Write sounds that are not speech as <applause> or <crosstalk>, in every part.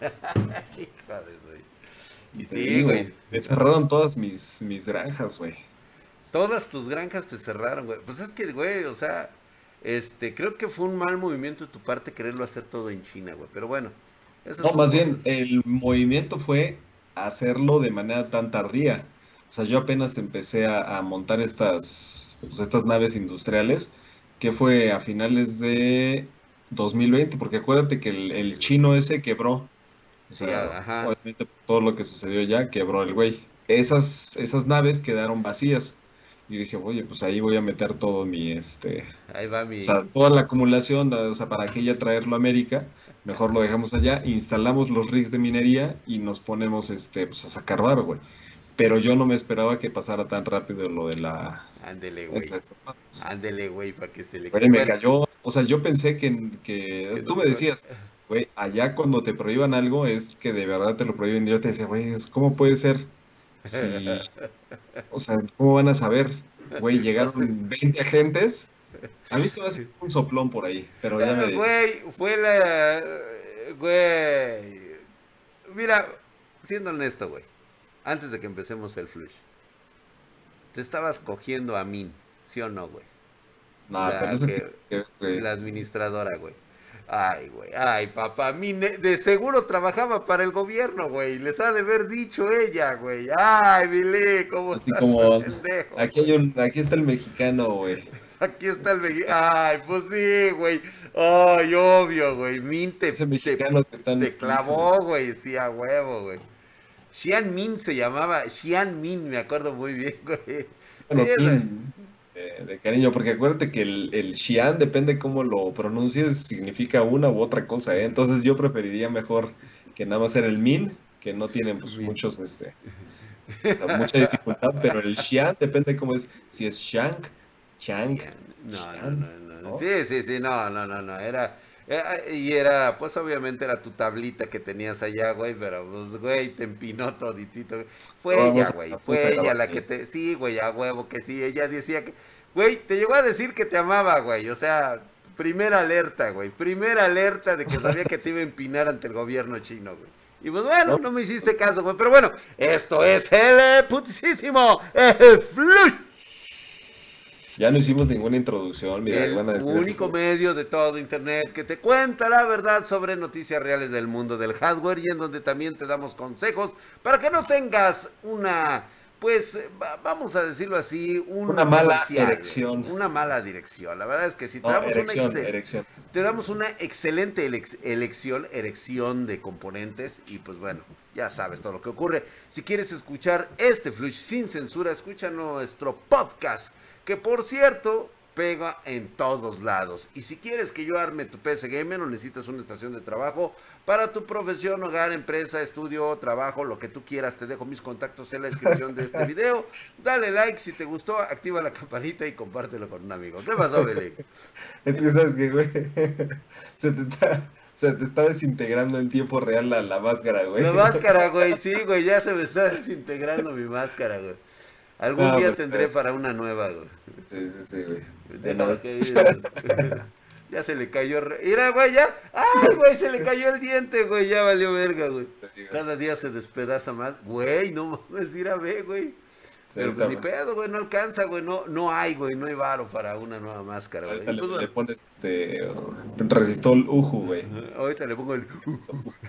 <laughs> Y sí, güey. Me cerraron todas mis, mis granjas, güey. Todas tus granjas te cerraron, güey. Pues es que, güey, o sea, este, creo que fue un mal movimiento de tu parte quererlo hacer todo en China, güey. Pero bueno. No, más bien, el movimiento fue hacerlo de manera tan tardía. O sea, yo apenas empecé a, montar estas, pues, estas naves industriales, que fue a finales de 2020, porque acuérdate que el, chino ese quebró. O sea, obviamente todo lo que sucedió ya quebró el güey. Esas, esas naves quedaron vacías. Y dije, oye, pues ahí voy a meter todo mi, este... Ahí va mi... O sea, toda la acumulación, o sea, para que ya traerlo a América, mejor lo dejamos allá, instalamos los rigs de minería y nos ponemos, este, pues a sacar barro, güey. Pero yo no me esperaba que pasara tan rápido lo de la... Ándele, güey. Ándele, güey, para que se le... Oye, me cayó, o sea, yo pensé que, que, tú me decías, güey, allá cuando te prohíban algo es que de verdad te lo prohíben. Yo te decía, güey, ¿cómo puede ser? Sí. <laughs> O sea, ¿cómo van a saber? Güey, llegaron 20 agentes. A mí se me hace un soplón por ahí, pero ya me Güey, fue la... Güey. Mira, siendo honesto, güey. Antes de que empecemos el flush. Te estabas cogiendo a mí, ¿sí o no, güey? No, pero eso que, La administradora, güey. Ay, güey, ay, papá, mi de seguro trabajaba para el gobierno, güey. Les ha de haber dicho ella, güey. Ay, Billy, ¿cómo Así como, aquí, hay un, aquí está el mexicano, güey. <laughs> Aquí está el mexicano. Ay, pues sí, güey. Ay, obvio, güey. Minte. Ese mexicano te, que está en Te clavó, güey, sí, a huevo, güey. Xian Min se llamaba. Xian Min, me acuerdo muy bien, <laughs> güey. Bueno, de, cariño, porque acuérdate que el, el Xian, depende cómo lo pronuncies, significa una u otra cosa, ¿eh? Entonces yo preferiría mejor que nada más era el Min, que no tienen pues, muchos, este, <laughs> mucha dificultad, pero el Xian depende cómo es, si es Shank, Chang. No, no, no, no, Sí, sí, sí, no, no, no, no, era... Eh, y era, pues obviamente era tu tablita que tenías allá, güey, pero pues, güey, te empinó toditito. Fue ella, güey, fue ella la que te, sí, güey, a huevo que sí, ella decía que, güey, te llegó a decir que te amaba, güey, o sea, primera alerta, güey, primera alerta de que sabía que te iba a empinar ante el gobierno chino, güey. Y pues bueno, no me hiciste caso, güey, pero bueno, esto es el putísimo, el fluch ya no hicimos ninguna introducción, mira, el único medio de todo internet que te cuenta la verdad sobre noticias reales del mundo del hardware y en donde también te damos consejos para que no tengas una, pues, vamos a decirlo así, una mala dirección. Una mala dirección. La verdad es que si te damos una te damos una excelente elección, erección de componentes y pues bueno, ya sabes todo lo que ocurre. Si quieres escuchar este flush sin censura, escucha nuestro podcast que por cierto pega en todos lados. Y si quieres que yo arme tu PC Gamer o necesitas una estación de trabajo para tu profesión, hogar, empresa, estudio, trabajo, lo que tú quieras, te dejo mis contactos en la descripción de este video. Dale like si te gustó, activa la campanita y compártelo con un amigo. ¿Qué pasó, Beli? Es que sabes que, güey, <laughs> se te está... Se te está desintegrando en tiempo real la, la máscara, güey. La máscara, güey, sí, güey, ya se me está desintegrando mi máscara, güey. Algún día tendré para una nueva, güey. Sí, sí, sí, güey. <laughs> ya se le cayó. Mira, güey, ya. ¡Ay, güey! Se le cayó el diente, güey. Ya valió verga, güey. Cada día se despedaza más. Güey, no mames, ir a ver, güey. Pero pues, ni pedo, güey, no alcanza, güey. No, no hay, güey, no hay varo para una nueva máscara, güey. Ahorita le, pones este. resistol Uju, güey. Ahorita le pongo el.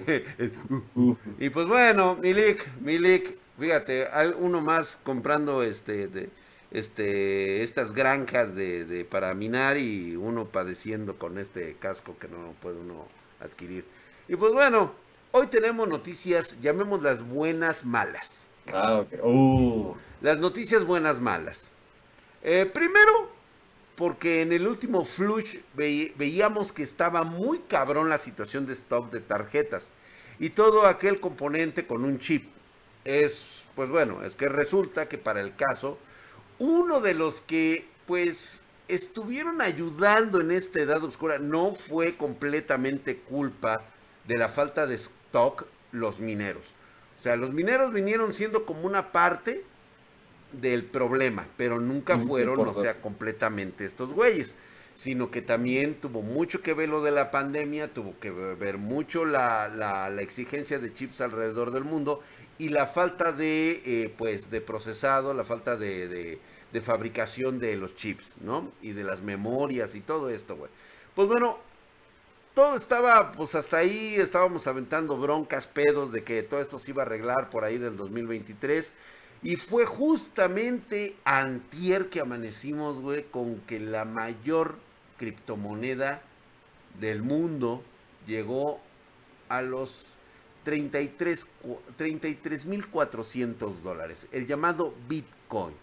<laughs> Y pues bueno, Milik, Milik Fíjate, uno más comprando este, de, este, estas granjas de, de, para minar y uno padeciendo con este casco que no puede uno adquirir. Y pues bueno, hoy tenemos noticias, llamémoslas buenas malas. Ah, ok. Uh. Las noticias buenas malas. Eh, primero, porque en el último flush veíamos que estaba muy cabrón la situación de stock de tarjetas y todo aquel componente con un chip es, pues bueno, es que resulta que para el caso, uno de los que, pues, estuvieron ayudando en esta edad oscura no fue completamente culpa de la falta de stock los mineros. O sea, los mineros vinieron siendo como una parte del problema, pero nunca fueron, o sea, completamente estos güeyes. Sino que también tuvo mucho que ver lo de la pandemia, tuvo que ver mucho la, la, exigencia de chips alrededor del mundo y la falta de, eh, pues, de procesado, la falta de, de, fabricación de los chips, ¿no? Y de las memorias y todo esto, güey. Pues bueno, todo estaba, pues hasta ahí estábamos aventando broncas, pedos de que todo esto se iba a arreglar por ahí del 2023. Y fue justamente antier que amanecimos, güey, con que la mayor criptomoneda del mundo llegó a los 33.400 dólares, el llamado Bitcoin.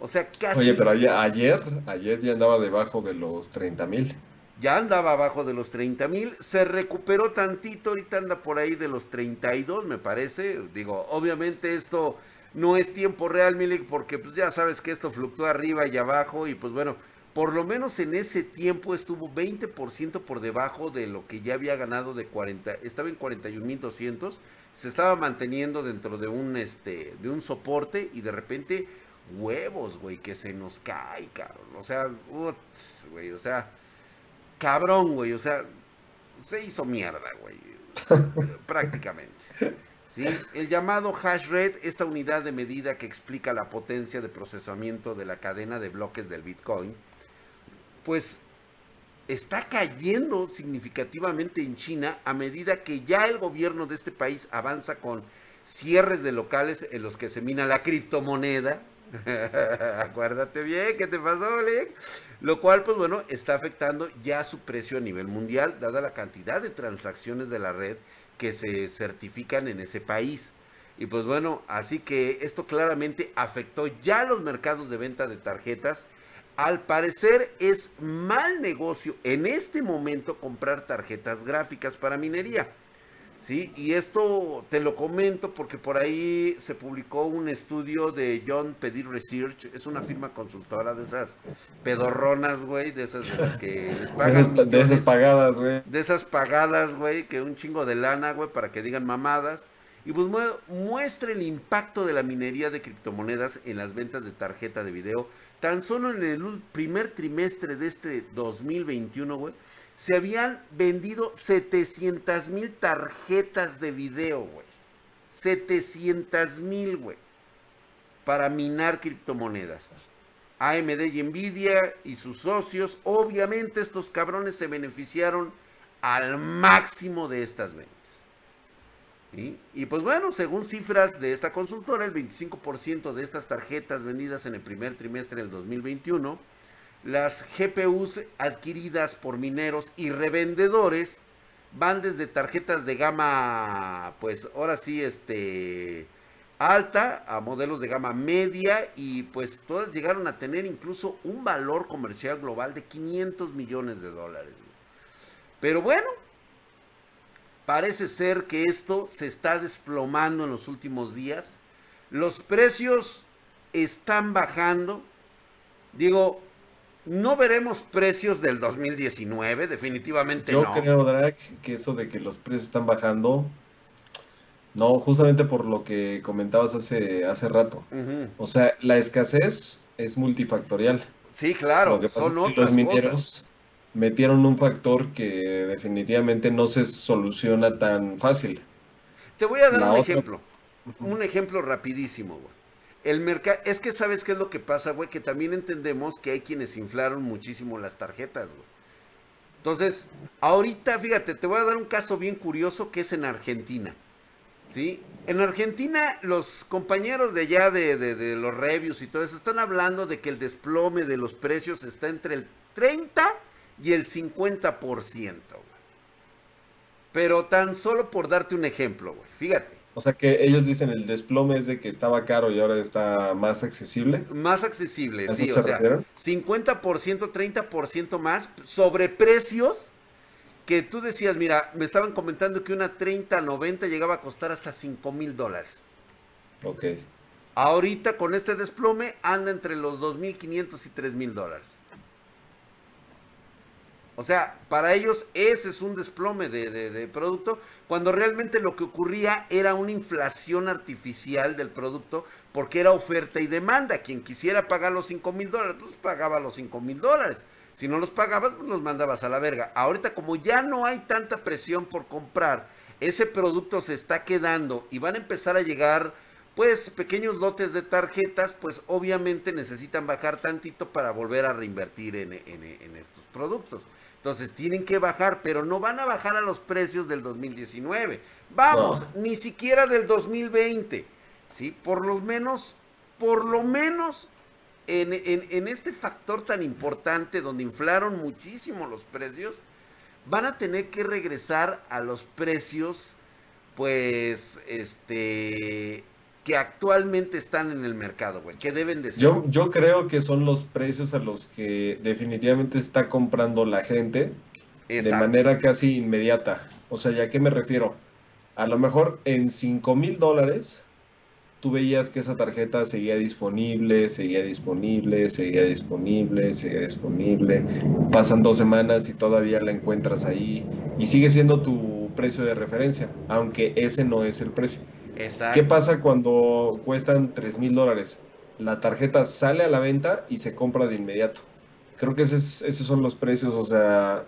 O sea, casi... Oye, pero ayer, ayer ya andaba debajo de los 30.000. Ya andaba abajo de los 30.000, se recuperó tantito, ahorita anda por ahí de los 32, me parece. Digo, obviamente esto no es tiempo real, Milik, porque pues ya sabes que esto fluctúa arriba y abajo y pues bueno, por lo menos en ese tiempo estuvo 20% por debajo de lo que ya había ganado de 40, estaba en 41.200, se estaba manteniendo dentro de un este de un soporte y de repente huevos, güey, que se nos cae, cabrón. O sea, güey, o sea, cabrón, güey, o sea, se hizo mierda, güey. <laughs> prácticamente. ¿Sí? El llamado hash rate, esta unidad de medida que explica la potencia de procesamiento de la cadena de bloques del Bitcoin, pues está cayendo significativamente en China a medida que ya el gobierno de este país avanza con cierres de locales en los que se mina la criptomoneda. <laughs> Acuérdate bien, ¿qué te pasó, Oleg? Lo cual, pues bueno, está afectando ya su precio a nivel mundial, dada la cantidad de transacciones de la red que se certifican en ese país. Y pues bueno, así que esto claramente afectó ya los mercados de venta de tarjetas al parecer es mal negocio en este momento comprar tarjetas gráficas para minería. ¿sí? Y esto te lo comento porque por ahí se publicó un estudio de John Pedir Research, es una firma consultora de esas pedorronas, güey, de esas de las que les pagan. de esas pagadas, güey. De esas pagadas, güey, que un chingo de lana, güey, para que digan mamadas. Y pues muestra el impacto de la minería de criptomonedas en las ventas de tarjeta de video Tan solo en el primer trimestre de este 2021, güey, se habían vendido 700 mil tarjetas de video, güey. 700 mil, güey. Para minar criptomonedas. AMD y Nvidia y sus socios, obviamente estos cabrones se beneficiaron al máximo de estas ventas. Y pues bueno, según cifras de esta consultora, el 25% de estas tarjetas vendidas en el primer trimestre del 2021, las GPUs adquiridas por mineros y revendedores van desde tarjetas de gama, pues ahora sí, este, alta a modelos de gama media y pues todas llegaron a tener incluso un valor comercial global de 500 millones de dólares. Pero bueno, Parece ser que esto se está desplomando en los últimos días. Los precios están bajando. Digo, no veremos precios del 2019, definitivamente no. Yo creo, Drake, que eso de que los precios están bajando, no, justamente por lo que comentabas hace, hace rato. O sea, la escasez es multifactorial. Sí, claro, son otras los mineros metieron un factor que definitivamente no se soluciona tan fácil. Te voy a dar un ejemplo. Un ejemplo rapidísimo, güey. El mercado, es que sabes qué es lo que pasa, güey, que también entendemos que hay quienes inflaron muchísimo las tarjetas, güey. Entonces, ahorita, fíjate, te voy a dar un caso bien curioso que es en Argentina. ¿Sí? En Argentina, los compañeros de allá de, de los reviews y todo eso están hablando de que el desplome de los precios está entre el 30 y el 50%. Pero tan solo por darte un ejemplo, güey. Fíjate. O sea que ellos dicen el desplome es de que estaba caro y ahora está más accesible. Más accesible, sí. O sea, 50%, 30% más sobre precios que tú decías, mira, me estaban comentando que una 30-90 llegaba a costar hasta 5 mil dólares. Ok. Ahorita con este desplome anda entre los 2.500 y 3 mil dólares. O sea, para ellos ese es un desplome de, producto, cuando realmente lo que ocurría era una inflación artificial del producto, porque era oferta y demanda. Quien quisiera pagar los 5 mil dólares, pues pagaba los 5 mil dólares. Si no los pagabas, pues los mandabas a la verga. Ahorita como ya no hay tanta presión por comprar, ese producto se está quedando y van a empezar a llegar pues pequeños lotes de tarjetas, pues obviamente necesitan bajar tantito para volver a reinvertir en, estos productos. Entonces tienen que bajar, pero no van a bajar a los precios del 2019. Vamos, ni siquiera del 2020. ¿sí? Por lo menos, por lo menos en, en, este factor tan importante donde inflaron muchísimo los precios, van a tener que regresar a los precios, pues, este, que actualmente están en el mercado, güey, que deben de ser. Yo, yo creo que son los precios a los que definitivamente está comprando la gente de manera casi inmediata. O sea, ¿ya qué me refiero? A lo mejor en 5 mil dólares tú veías que esa tarjeta seguía disponible, seguía disponible, seguía disponible, seguía disponible. Pasan dos semanas y todavía la encuentras ahí y sigue siendo tu precio de referencia, aunque ese no es el precio. ¿Qué pasa cuando cuestan 3 mil dólares? La tarjeta sale a la venta y se compra de inmediato. Creo que esos son los precios, o sea,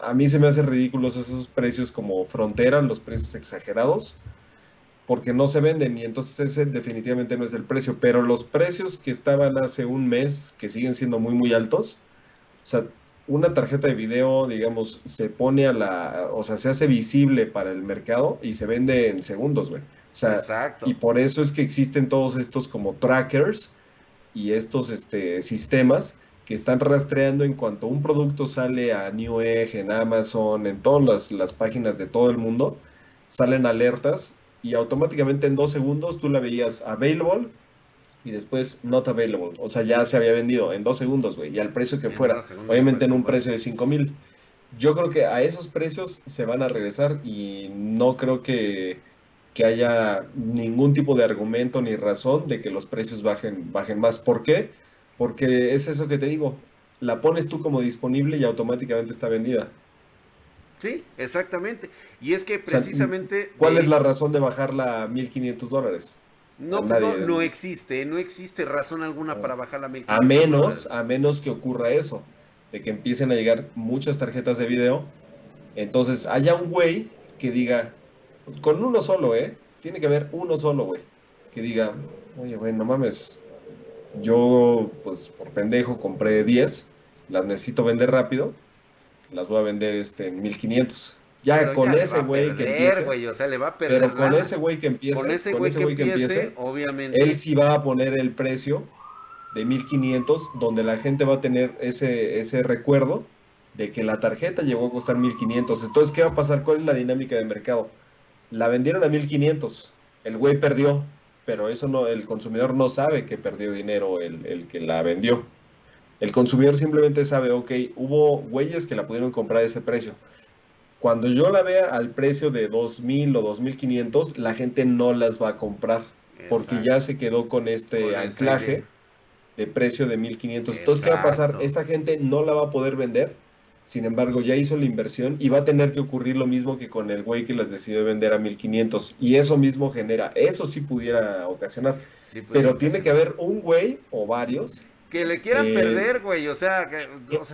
a mí se me hacen ridículos esos precios como frontera, los precios exagerados, porque no se venden y entonces ese definitivamente no es el precio. Pero los precios que estaban hace un mes, que siguen siendo muy, muy altos, o sea, una tarjeta de video, digamos, se pone a la, o sea, se hace visible para el mercado y se vende en segundos, güey. O sea, y por eso es que existen todos estos como trackers y estos este, sistemas que están rastreando en cuanto un producto sale a Newegg, en Amazon, en todas las, las, páginas de todo el mundo, salen alertas y automáticamente en dos segundos tú la veías available y después not available. O sea, ya se había vendido en dos segundos, güey, y al precio que fuera. Obviamente en un precio de 5 mil. Yo creo que a esos precios se van a regresar y no creo que que haya ningún tipo de argumento ni razón de que los precios bajen, bajen más. ¿Por qué? Porque es eso que te digo, la pones tú como disponible y automáticamente está vendida. Sí, exactamente. Y es que precisamente... ¿Cuál es la razón de bajarla a 1.500 dólares? No, no, no, existe, no existe razón alguna para bajarla a 1.500 A menos, a menos que ocurra eso, de que empiecen a llegar muchas tarjetas de video, entonces haya un güey que diga, con uno solo, ¿eh? Tiene que haber uno solo, güey. Que diga, oye, güey, no mames. Yo, pues, por pendejo, compré 10. Las necesito vender rápido. Las voy a vender este, en 1500. Ya con ese güey que empiece. o sea, le va a perder pero con ese güey que empiece, con ese güey que, empiece, obviamente. Él sí va a poner el precio de 1500, donde la gente va a tener ese, ese recuerdo de que la tarjeta llegó a costar 1500. Entonces, ¿qué va a pasar? ¿Cuál es la dinámica de mercado? La vendieron a 1500. El güey perdió, pero eso no, el consumidor no sabe que perdió dinero el, el que la vendió. El consumidor simplemente sabe, ok, hubo güeyes que la pudieron comprar a ese precio. Cuando yo la vea al precio de 2000 o 2500, la gente no las va a comprar porque ya se quedó con este anclaje de precio de 1500. Entonces, ¿qué va a pasar? Esta gente no la va a poder vender sin embargo, ya hizo la inversión y va a tener que ocurrir lo mismo que con el güey que las decidió vender a 1500. Y eso mismo genera, eso sí pudiera ocasionar. pero tiene que haber un güey o varios. Que le quieran perder, güey, o sea, que...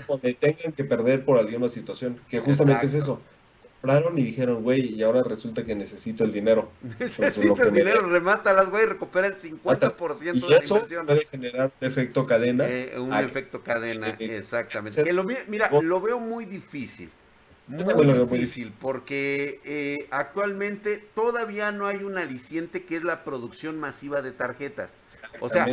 O tengan que perder por alguna situación, que justamente es eso compraron y dijeron, güey, y ahora resulta que necesito el dinero. <laughs> Necesito el dinero, remátalas, güey, recupera el 50% de y eso puede generar efecto cadena. Eh, un efecto cadena, exactamente. Que lo, mira, lo veo muy difícil. Muy difícil, porque eh, actualmente todavía no hay un aliciente que es la producción masiva de tarjetas. O sea,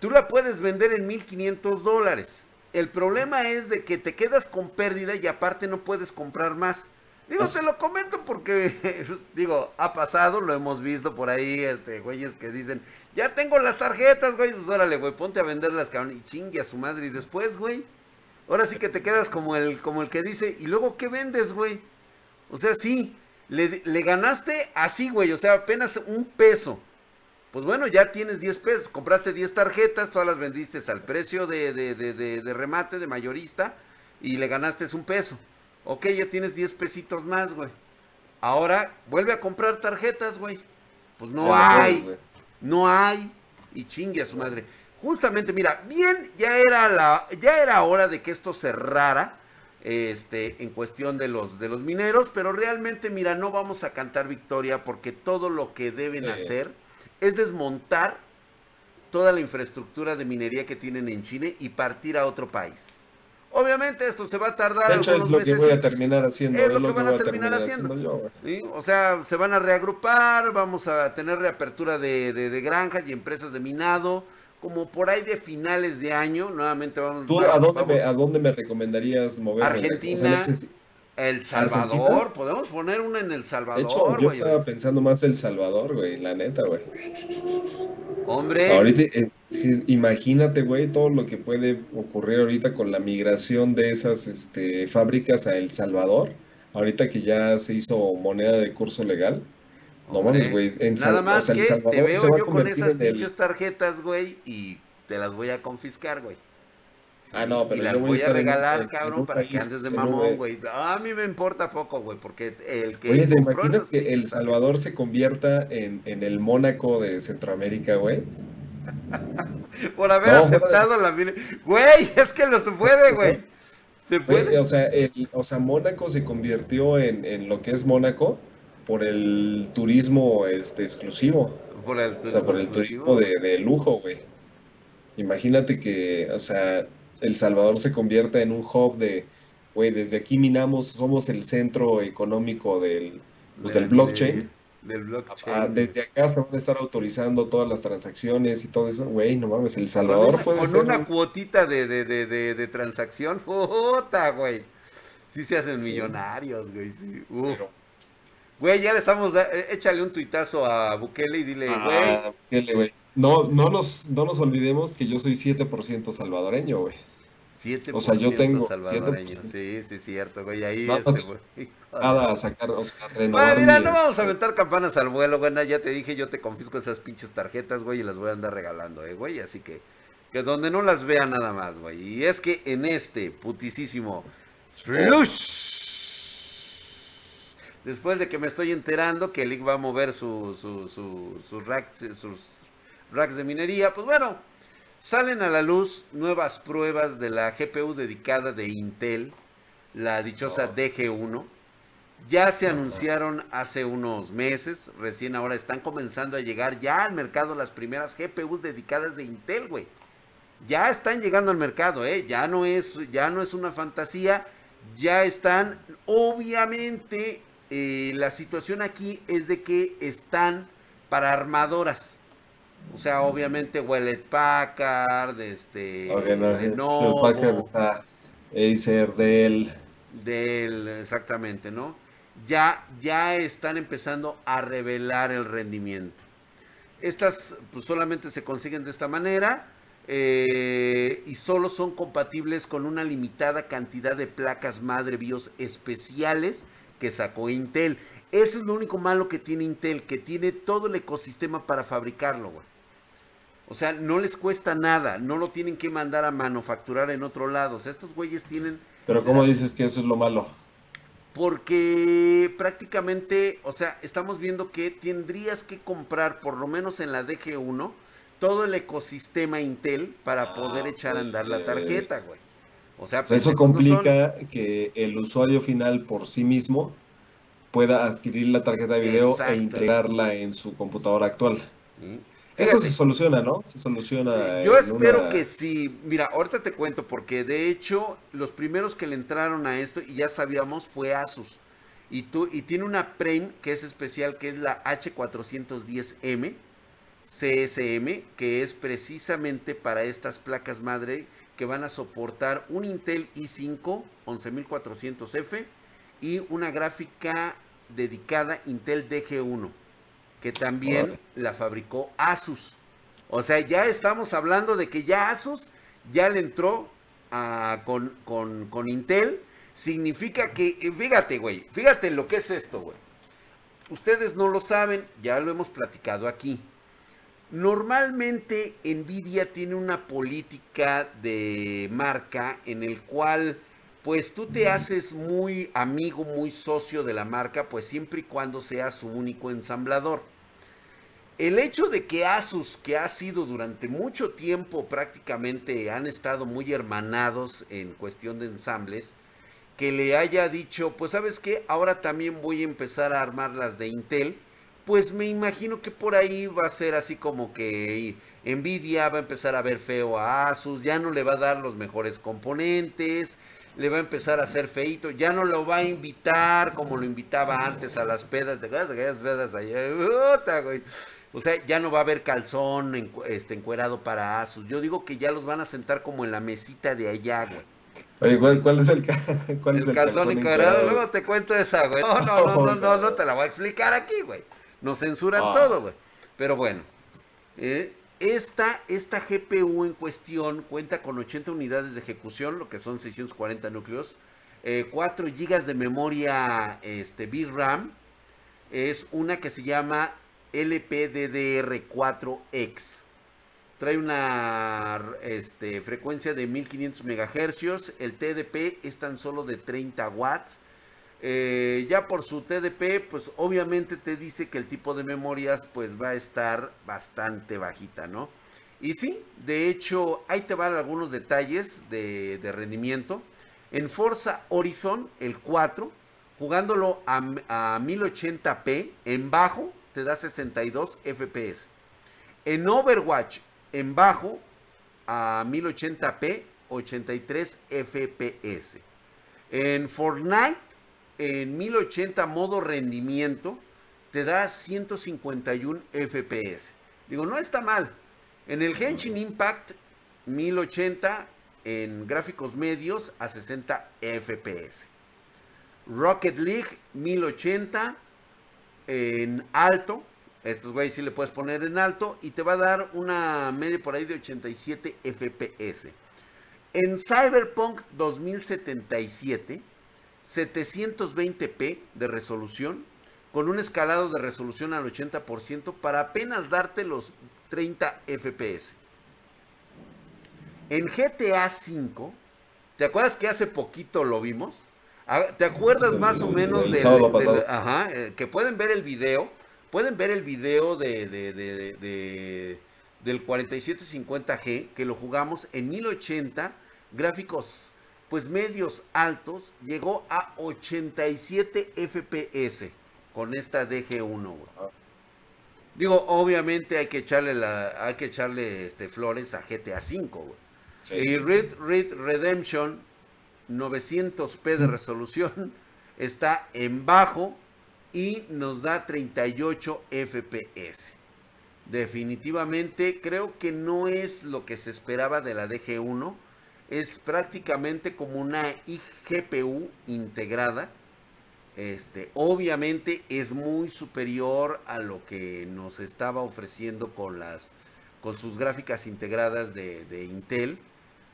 tú la puedes vender en 1500 dólares. El problema es de que te quedas con pérdida y aparte no puedes comprar más. Digo, te lo comento porque, <laughs> digo, ha pasado, lo hemos visto por ahí, este, güeyes que dicen, ya tengo las tarjetas, güey, pues órale, güey, ponte a venderlas, cabrón, y chingue a su madre, y después, güey, ahora sí que te quedas como el, como el que dice, y luego, ¿qué vendes, güey? O sea, sí, le, le ganaste así, güey, o sea, apenas un peso. Pues bueno, ya tienes 10 pesos, compraste 10 tarjetas, todas las vendiste al precio de, de, de, de remate, de mayorista, y le ganaste un peso. Ok, ya tienes 10 pesitos más, güey. Ahora vuelve a comprar tarjetas, güey. Pues no hay. No hay. Y chingue a su madre. justamente, mira, bien, ya era la, ya era hora de que esto cerrara, este, en cuestión de los, de los mineros, pero realmente, mira, no vamos a cantar victoria porque todo lo que deben hacer es desmontar toda la infraestructura de minería que tienen en Chile y partir a otro país. Obviamente esto se va a tardar. De hecho, es lo que voy a terminar haciendo. Es lo, que, van a terminar, haciendo. O sea, se van a reagrupar, vamos a tener reapertura de, de, granjas y empresas de minado. Como por ahí de finales de año, nuevamente vamos. ¿Tú a, dónde me, a dónde me recomendarías moverme? Argentina. El Salvador, podemos poner una en El Salvador. De hecho, yo estaba pensando más El Salvador, güey, la neta, güey. Hombre. Ahorita, eh, imagínate, güey, todo lo que puede ocurrir ahorita con la migración de esas este, fábricas a El Salvador. Ahorita que ya se hizo moneda de curso legal. No mames, güey. Nada más que te veo yo con esas pinches tarjetas, güey, y te las voy a confiscar, güey. Ah, no, pero y las voy a, regalar, cabrón, para que andes de mamón, güey. A mí me importa poco, güey, porque el que. Oye, ¿te imaginas que El Salvador se convierta en, en el Mónaco de Centroamérica, güey? <laughs> Por haber aceptado la. Güey, <laughs> es que lo se puede, güey. Se puede. o, sea, el, o sea, Mónaco se convirtió en, en lo que es Mónaco por el turismo este, exclusivo. Por el, o sea, por el turismo de, de lujo, güey. Imagínate que, o sea, el Salvador se convierta en un hub de, güey, desde aquí minamos, somos el centro económico del, pues, del blockchain. del blockchain. Ah, desde acá se van a estar autorizando todas las transacciones y todo eso. Güey, no mames, El Salvador con puede con una cuotita de, de, de, de, transacción, <laughs> puta, güey. Sí se hacen millonarios, güey. Sí. Uf. Güey, ya le estamos, eh, échale un tuitazo a Bukele y dile, ah, güey. Bukele, güey. No, no, nos, no nos olvidemos que yo soy 7% salvadoreño, güey. 7% o sea, yo tengo salvadoreño. Sí, sí, cierto, güey. Ahí este, güey. <laughs> Nada, a sacar, o sea, renovar. mira, no vamos a este aventar campanas al vuelo, güey. Ya te dije, yo te confisco esas pinches tarjetas, güey, y las voy a andar regalando, eh, güey. Así que, que donde no las vea nada más, güey. Y es que en este putisísimo. Después de que me estoy enterando que el va a mover su, su, su, su rack, sus racks de minería, pues bueno, salen a la luz nuevas pruebas de la GPU dedicada de Intel, la dichosa DG1. Ya se anunciaron hace unos meses, recién ahora están comenzando a llegar ya al mercado las primeras GPUs dedicadas de Intel, güey. Ya están llegando al mercado, ¿eh? Ya no es, ya no es una fantasía, ya están. Obviamente, eh, la situación aquí es de que están para armadoras. O sea, obviamente Wallet Packard, este, Packard está Acer, Dell. Dell, exactamente, ¿no? Ya, ya están empezando a revelar el rendimiento. Estas pues, solamente se consiguen de esta manera eh, y solo son compatibles con una limitada cantidad de placas madre BIOS especiales que sacó Intel. Eso es lo único malo que tiene Intel, que tiene todo el ecosistema para fabricarlo, güey. O sea, no les cuesta nada, no lo tienen que mandar a manufacturar en otro lado. O sea, estos güeyes tienen... Pero ¿cómo dices que eso es lo malo? Porque prácticamente, o sea, estamos viendo que tendrías que comprar, por lo menos en la DG1, todo el ecosistema Intel para ah, poder echar a andar la tarjeta, güey. O sea, eso complica que el usuario final por sí mismo pueda adquirir la tarjeta de video e integrarla en su computadora actual. Eso se soluciona, ¿no? Se soluciona. Yo espero que sí. Mira, ahorita te cuento, porque de hecho, los primeros que le entraron a esto, y ya sabíamos, fue Asus. Y, tú, y tiene una Prime que es especial, que es la H410M CSM, que es precisamente para estas placas madre que van a soportar un Intel i5 11400F y una gráfica dedicada Intel DG1 que también la fabricó Asus. O sea, ya estamos hablando de que ya Asus ya le entró con, con, Intel. Significa que, eh, fíjate, güey, fíjate lo que es esto, güey. Ustedes no lo saben, ya lo hemos platicado aquí. Normalmente Nvidia tiene una política de marca en el cual pues tú te haces muy amigo, muy socio de la marca, pues siempre y cuando sea su único ensamblador. El hecho de que Asus, que ha sido durante mucho tiempo prácticamente, han estado muy hermanados en cuestión de ensambles, que le haya dicho, pues sabes qué, ahora también voy a empezar a armar las de Intel, pues me imagino que por ahí va a ser así como que Nvidia va a empezar a ver feo a Asus, ya no le va a dar los mejores componentes, le va a empezar a hacer feito, ya no lo va a invitar como lo invitaba antes a las pedas, de aquellas pedas allá, <laughs> o sea, ya no va a haber calzón este, encuerado para Asus. Yo digo que ya los van a sentar como en la mesita de allá, güey. Oye, ¿cuál, es el, <laughs> cuál el, calzón, encuerado? Luego te cuento esa, güey. No, no, no, no, no, no, te la voy a explicar aquí, güey. Nos censuran ah. todo, güey. Pero bueno, eh, esta, esta GPU en cuestión cuenta con 80 unidades de ejecución, lo que son 640 núcleos, 4 eh, GB de memoria este, VRAM, es una que se llama LPDDR4X. Trae una este, frecuencia de 1500 MHz, el TDP es tan solo de 30 watts eh, ya por su TDP, pues obviamente te dice que el tipo de memorias pues va a estar bastante bajita, ¿no? Y sí, de hecho, ahí te van algunos detalles de, rendimiento. En Forza Horizon, el 4, jugándolo a, a 1080p, en bajo te da 62 FPS. En Overwatch, en bajo, a 1080p, 83 FPS. En Fortnite, en 1080 modo rendimiento te da 151 FPS. Digo, no está mal. En el Genshin Impact 1080 en gráficos medios a 60 FPS. Rocket League 1080 en alto. Estos güeyes sí le puedes poner en alto y te va a dar una media por ahí de 87 FPS. En Cyberpunk 2077 720p de resolución con un escalado de resolución al 80% para apenas darte los 30 FPS. En GTA V, ¿te acuerdas que hace poquito lo vimos? Ah, ¿Te acuerdas más o menos del, ajá, eh, que pueden ver el video? Pueden ver el video de, de, del 4750G que lo jugamos en 1080 gráficos pues medios altos, llegó a 87 FPS con esta DG1, Digo, obviamente hay que echarle la, hay que echarle este flores a GTA V, y Red Red Redemption 900p de resolución está en bajo y nos da 38 FPS. Definitivamente creo que no es lo que se esperaba de la DG1 es prácticamente como una iGPU integrada. Este, obviamente es muy superior a lo que nos estaba ofreciendo con las con sus gráficas integradas de, Intel.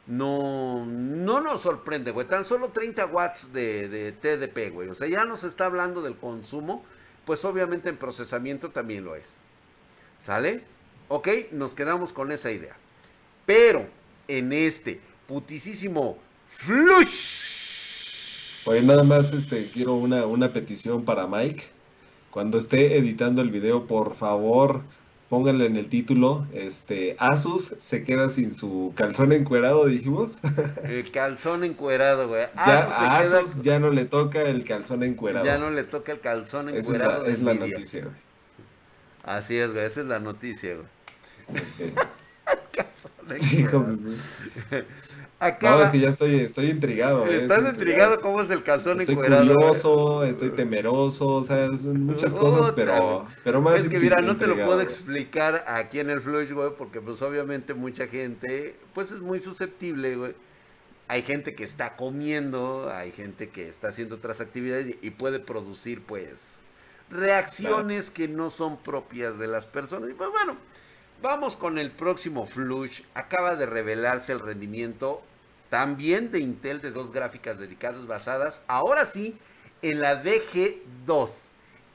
No, no nos sorprende, güey. Tan solo 30 watts de, de TDP, güey. O sea, ya nos está hablando del consumo. Pues obviamente en procesamiento también lo es. ¿Sale? Ok, nos quedamos con esa idea. Pero en este, putisísimo Flush. Oye, nada más este, quiero una, una petición para Mike. Cuando esté editando el video, por favor, pónganle en el título, este, Asus se queda sin su calzón encuerado, dijimos. El calzón encuerado, güey. Ya, Asus ya no le toca el calzón encuerado. Ya no le toca el calzón encuerado. es la, noticia, güey. Así es, güey, esa es la noticia, güey. Hijos de no, es que ya estoy, estoy intrigado. Estás intrigado cómo es el calzón estoy encuerado. Estoy curioso, estoy temeroso, o sea, muchas cosas, pero, pero más. Es que mira, no te lo puedo explicar aquí en el Flush, güey, porque pues obviamente mucha gente, pues es muy susceptible, güey. Hay gente que está comiendo, hay gente que está haciendo otras actividades y puede producir, pues, reacciones que no son propias de las personas. Y pues bueno, Vamos con el próximo Flush. Acaba de revelarse el rendimiento también de Intel de dos gráficas dedicadas basadas, ahora sí, en la DG2.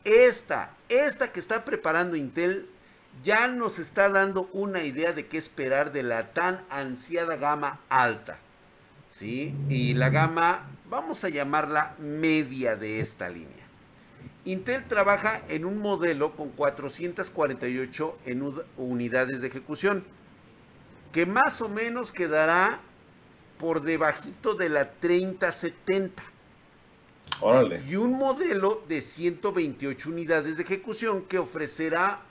Esta, esta que está preparando Intel ya nos está dando una idea de qué esperar de la tan ansiada gama alta. ¿Sí? Y la gama, vamos a llamarla media de esta línea. Intel trabaja en un modelo con 448 unidades de ejecución, que más o menos quedará por debajito de la 3070. Órale. Y un modelo de 128 unidades de ejecución que ofrecerá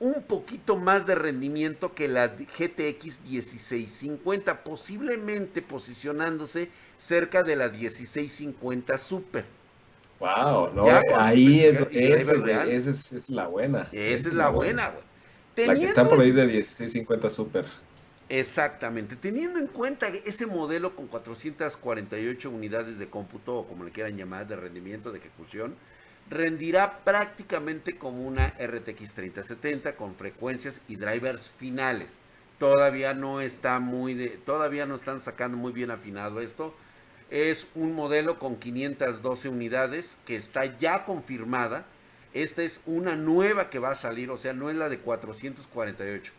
un poquito más de rendimiento que la GTX 1650, posiblemente posicionándose cerca de la 1650 Super. Wow, no, ahí es, esa es, la buena. Esa es, la, buena, güey. La que está por ahí de 1650 Super. Exactamente. Teniendo en cuenta ese modelo con 448 unidades de cómputo, o como le quieran llamar, de rendimiento, de ejecución, rendirá prácticamente como una RTX 3070 con frecuencias y drivers finales. Todavía no está muy de, todavía no están sacando muy bien afinado esto. Es un modelo con 512 unidades que está ya confirmada. Esta es una nueva que va a salir, o sea, no es la de 448.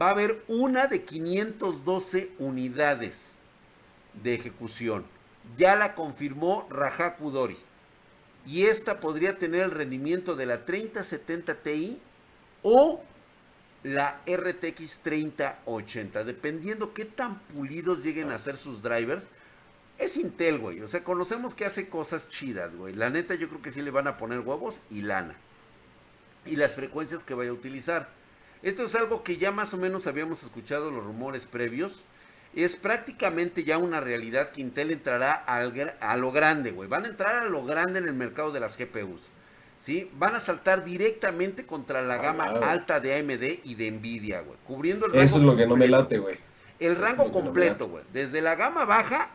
Va a haber una de 512 unidades de ejecución. Ya la confirmó Raja Kudori y esta podría tener el rendimiento de la 3070 Ti o la RTX 3080, dependiendo qué tan pulidos lleguen a ser sus drivers. Es Intel, güey. O sea, conocemos que hace cosas chidas, güey. La neta, yo creo que sí le van a poner huevos y lana. Y las frecuencias que vaya a utilizar. Esto es algo que ya más o menos habíamos escuchado los rumores previos es prácticamente ya una realidad que Intel entrará a lo grande, güey. Van a entrar a lo grande en el mercado de las GPUs. ¿Sí? Van a saltar directamente contra la gama alta de AMD y de Nvidia, güey. Cubriendo el rango Eso es lo que no me late, güey. El rango completo, güey. Desde la gama baja,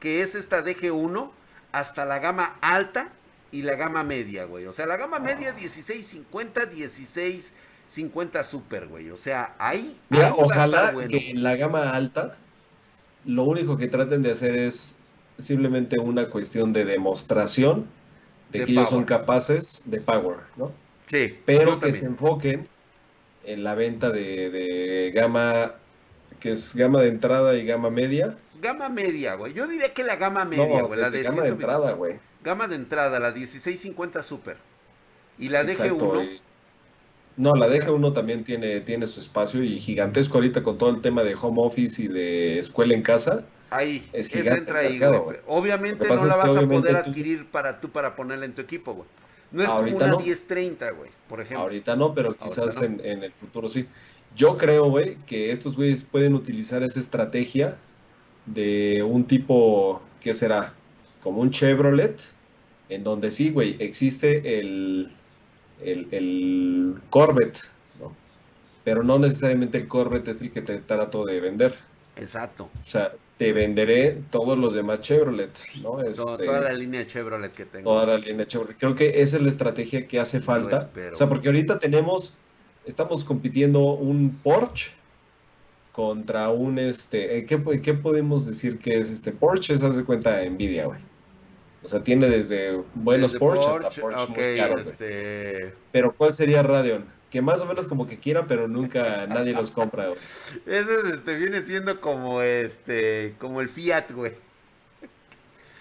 que es esta DG1, hasta la gama alta y la gama media, güey. O sea, la gama media 1650, 16 50 Super, güey. O sea, ahí. Mira, ojalá que en la gama alta lo único que traten de hacer es simplemente una cuestión de demostración de, que ellos son capaces de power, ¿no? Sí. Pero que se enfoquen en la venta de, gama, que es gama de entrada y gama media. Gama media, güey. Yo diría que la gama media, güey. la de gama de entrada, güey. Gama de entrada, la 1650 Super. Y la DG1. No, la DG1 también tiene, tiene su espacio y gigantesco ahorita con todo el tema de home office y de escuela en casa. Ahí, es gigante entra ahí, Obviamente no la vas a poder adquirir para tú para ponerla en tu equipo, güey. No es como una 1030, güey, por ejemplo. Ahorita no, pero quizás En, en, el futuro sí. Yo creo, güey, que estos güeyes pueden utilizar esa estrategia de un tipo, ¿qué será? Como un Chevrolet, en donde sí, güey, existe el, el, Corvette, ¿no? Pero no necesariamente el Corvette es el que te trato de vender. Exacto. O sea, te venderé todos los demás Chevrolet, ¿no? Este, toda la línea Chevrolet que tengo. Toda la línea Chevrolet. Creo que esa es la estrategia que hace falta. O sea, porque ahorita tenemos, estamos compitiendo un Porsche contra un, este, ¿qué, ¿qué, podemos decir que es este? Porsche se hace cuenta Nvidia, güey. O sea, tiene desde buenos Porsche, hasta Porsche muy caros. Este... Pero ¿cuál sería Radeon? Que más o menos como que quiera, pero nunca <laughs> nadie los compra, güey. Ese este, viene siendo como este, como el Fiat, güey.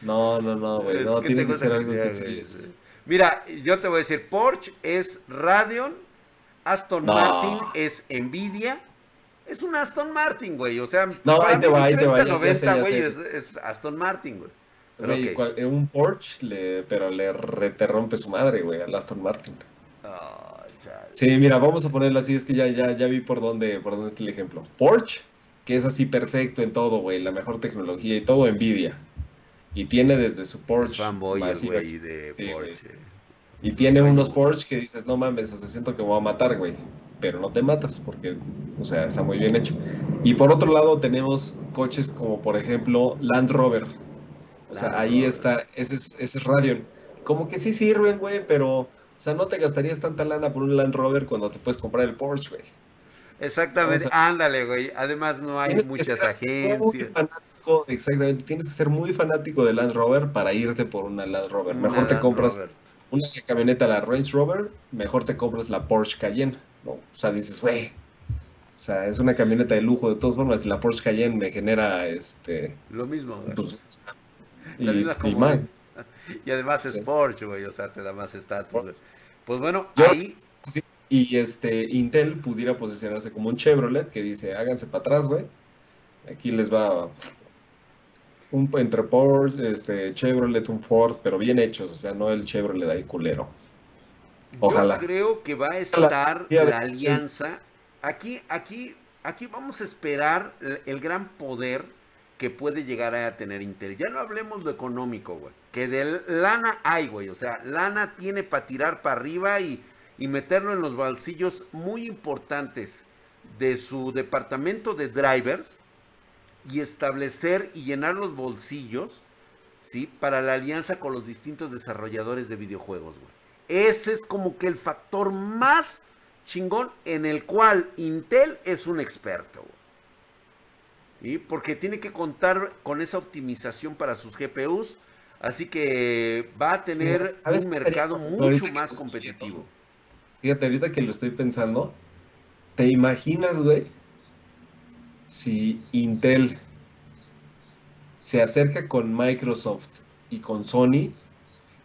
No, no, no, güey. No, tiene que ser algo que se... Mira, yo te voy a decir, Porsche es Radeon, Aston Martin es Nvidia. Es un Aston Martin, güey. O sea, no, ahí te va, ahí te va. 90, güey, es Aston Martin, güey. En un Porsche, le, pero le te rompe su madre, güey, al Aston Martin. Oh, sí, mira, vamos a ponerlo así, es que ya, ya, ya vi por dónde, por dónde está el ejemplo. Porsche, que es así perfecto en todo, güey, la mejor tecnología y todo, Nvidia. Y tiene desde su Porsche. güey, de Porsche. Y tiene unos Porsche que dices, no mames, o sea, siento que voy a matar, güey. Pero no te matas porque, o sea, está muy bien hecho. Y por otro lado tenemos coches como, por ejemplo, Land Rover o sea, ahí está, ese es, ese es Radeon. Como que sí sirven, güey, pero, o sea, no te gastarías tanta lana por un Land Rover cuando te puedes comprar el Porsche, güey. Exactamente, ándale, güey. Además, no hay muchas agencias. Fanático, exactamente, tienes que ser muy fanático de Land Rover para irte por una Land Rover. Mejor te compras una camioneta, la Range Rover, mejor te compras la Porsche Cayenne. ¿No? O sea, dices, güey, o sea, es una camioneta de lujo de todas formas. Y la Porsche Cayenne me genera este. Lo mismo, pues, y, más. <laughs> y además es Porsche, güey, o sea, te da más estatus, Pues bueno, ahí... Y este, Intel pudiera posicionarse como un Chevrolet que dice, háganse para atrás, güey. Aquí les va un entre Porsche, este, Chevrolet, un Ford, pero bien hechos, o sea, no el Chevrolet ahí culero. Ojalá. Yo creo que va a estar la, alianza. Aquí, aquí, aquí vamos a esperar el, gran poder que puede llegar a tener Intel. Ya no hablemos de económico, güey. Que de lana hay, güey. O sea, lana tiene para tirar para arriba y, y meterlo en los bolsillos muy importantes de su departamento de drivers y establecer y llenar los bolsillos, ¿sí? Para la alianza con los distintos desarrolladores de videojuegos, güey. Ese es como que el factor más chingón en el cual Intel es un experto. Y porque tiene que contar con esa optimización para sus GPUs. Así que va a tener un mercado mucho más competitivo. Fíjate, ahorita que lo estoy pensando, ¿te imaginas, güey? Si Intel se acerca con Microsoft y con Sony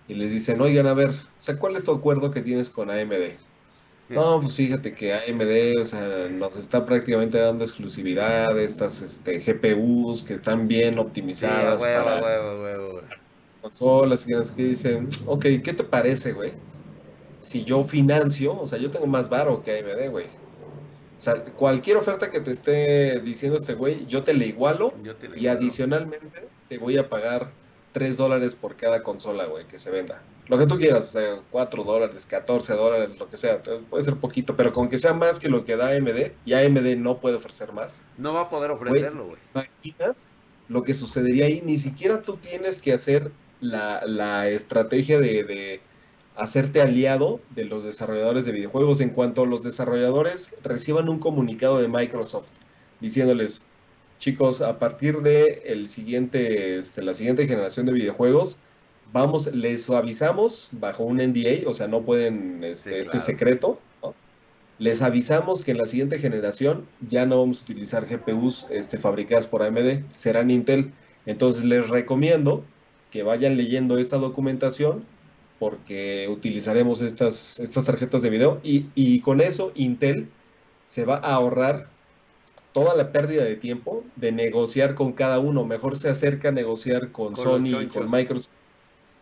y les dicen, oigan, a ver, o sea, ¿cuál es tu acuerdo que tienes con AMD? No, pues fíjate que AMD, o sea, nos está prácticamente dando exclusividad de estas este, GPUs que están bien optimizadas para las consolas y que dicen, ok, ¿qué te parece, güey? Si yo financio, o sea, yo tengo más varo que AMD, güey. O sea, cualquier oferta que te esté diciendo este güey, yo te la igualo y adicionalmente te voy a pagar 3 dólares por cada consola, güey, que se venda. Lo que tú quieras, o sea, 4 dólares, 14 dólares, lo que sea. Puede ser poquito, pero con que sea más que lo que da AMD, y AMD no puede ofrecer más. No va a poder ofrecerlo, güey. ¿Imaginas lo que sucedería ahí? Ni siquiera tú tienes que hacer la, estrategia de, de hacerte aliado de los desarrolladores de videojuegos en cuanto los desarrolladores reciban un comunicado de Microsoft diciéndoles, chicos, a partir de el siguiente, este, la siguiente generación de videojuegos, vamos, les avisamos bajo un NDA, o sea, no pueden, este, esto es secreto, les avisamos que en la siguiente generación ya no vamos a utilizar GPUs este, fabricadas por AMD, serán Intel. Entonces les recomiendo que vayan leyendo esta documentación porque utilizaremos estas, estas tarjetas de video y, y con eso Intel se va a ahorrar toda la pérdida de tiempo de negociar con cada uno. Mejor se acerca a negociar con, Sony y con Microsoft.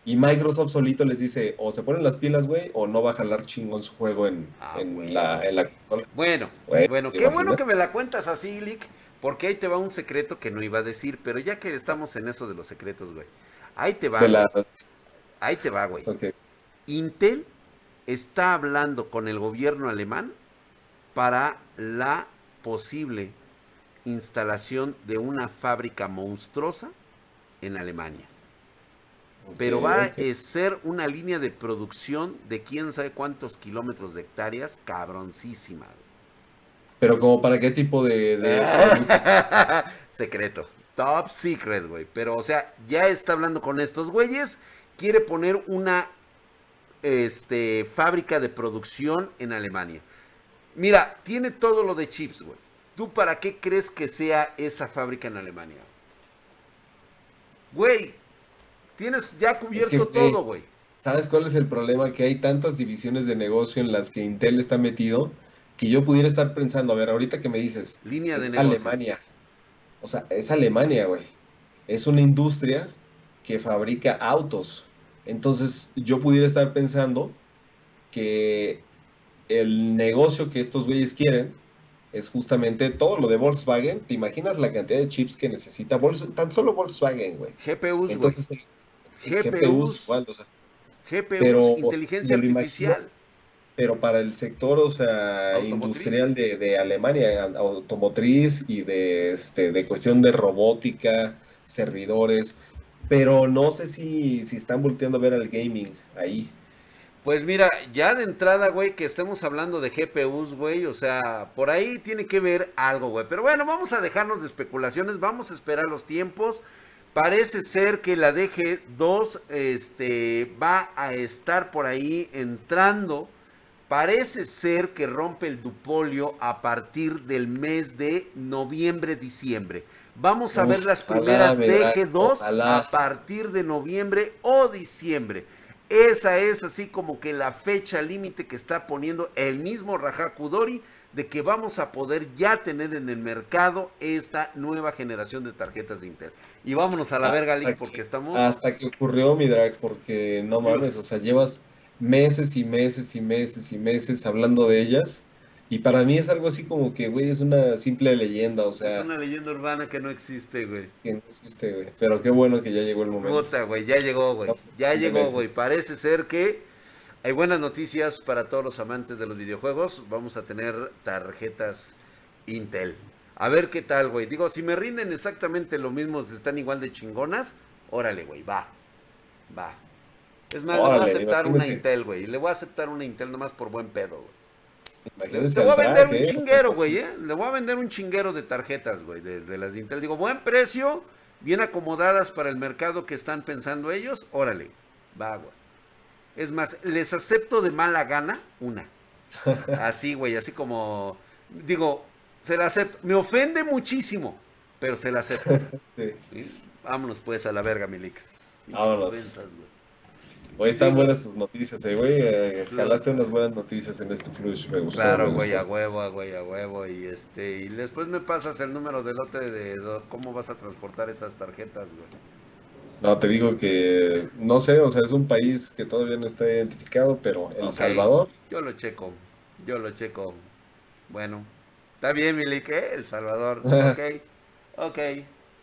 Y Microsoft solito les dice, o se ponen las pilas, güey, o no va a jalar chingón su juego en, ah, la, en la consola. Bueno, bueno, qué bueno que me la cuentas así, Lick, porque ahí te va un secreto que no iba a decir, pero ya que estamos en eso de los secretos, güey, ahí te va. Ahí te va, güey. Intel está hablando con el gobierno alemán para la posible instalación de una fábrica monstruosa en Alemania. Pero va a ser una línea de producción de quién sabe cuántos kilómetros de hectáreas, cabroncísima. Pero como para qué tipo de... <laughs> Secreto. Top secret, güey. Pero, o sea, ya está hablando con estos güeyes. Quiere poner una este, fábrica de producción en Alemania. Mira, tiene todo lo de chips, güey. ¿Tú para qué crees que sea esa fábrica en Alemania? Güey, tienes ya cubierto todo, güey. ¿Sabes cuál es el problema? Que hay tantas divisiones de negocio en las que Intel está metido que yo pudiera estar pensando, a ver, ahorita que me dices, línea de es Alemania. O sea, es Alemania, güey. Es una industria que fabrica autos. Entonces, yo pudiera estar pensando que el negocio que estos güeyes quieren es justamente todo lo de Volkswagen. ¿Te imaginas la cantidad de chips que necesita Volkswagen? Tan solo Volkswagen, güey. GPUs, Entonces, GPUs, igual, o sea, GPUs, inteligencia artificial. Pero para el sector, o sea, industrial de, de, Alemania, automotriz y de, este, de cuestión de robótica, servidores. Pero no sé si, si están volteando a ver al gaming ahí. Pues mira, ya de entrada, güey, que estemos hablando de GPUs, güey, o sea, por ahí tiene que ver algo, güey. Pero bueno, vamos a dejarnos de especulaciones, vamos a esperar los tiempos. Parece ser que la DG2 este, va a estar por ahí entrando Parece ser que rompe el dupolio a partir del mes de noviembre-diciembre. Vamos a ver las primeras DG2 a partir de noviembre o diciembre. Esa es así como que la fecha límite que está poniendo el mismo Raja Kudori de que vamos a poder ya tener en el mercado esta nueva generación de tarjetas de Intel. Y vámonos a la verga, Link, porque estamos... Hasta que ocurrió mi drag, porque no mames, o sea, llevas meses y meses y meses y meses hablando de ellas y para mí es algo así como que, güey, es una simple leyenda, o sea. Es una leyenda urbana que no existe, güey. Que no existe, güey. Pero qué bueno que ya llegó el momento. Puta, güey, ya llegó, güey. Ya llegó, güey. Parece ser que hay buenas noticias para todos los amantes de los videojuegos. Vamos a tener tarjetas Intel. A ver qué tal, güey. Digo, si me rinden exactamente lo mismo, si están igual de chingonas, órale, güey, va. Va. Es más, le voy a aceptar una Intel, güey. Le voy a aceptar una Intel nomás por buen pedo, güey. Le voy a vender un chinguero, güey, ¿eh? Le voy a vender un chinguero de tarjetas, güey, de, las de Intel. Digo, buen precio, bien acomodadas para el mercado que están pensando ellos. Órale, va, güey. Es más, les acepto de mala gana una. <laughs> Así, güey, así como. Digo, se la acepto. Me ofende muchísimo, pero se la acepto. <laughs> sí. Vámonos pues a la verga, Milix. Vámonos. Hoy están buenas tus noticias, eh, güey. Eh, jalaste unas buenas noticias en este flush, me gustó. Claro, güey, a huevo, a güey, a huevo. Y este, y después me pasas el número de lote de cómo vas a transportar esas tarjetas, güey. No, te digo que no sé, o sea, es un país que todavía no está identificado, pero El Salvador. Yo lo checo, yo lo checo. Bueno, está bien, Milik, ¿eh? El Salvador. <laughs> Ok, ok.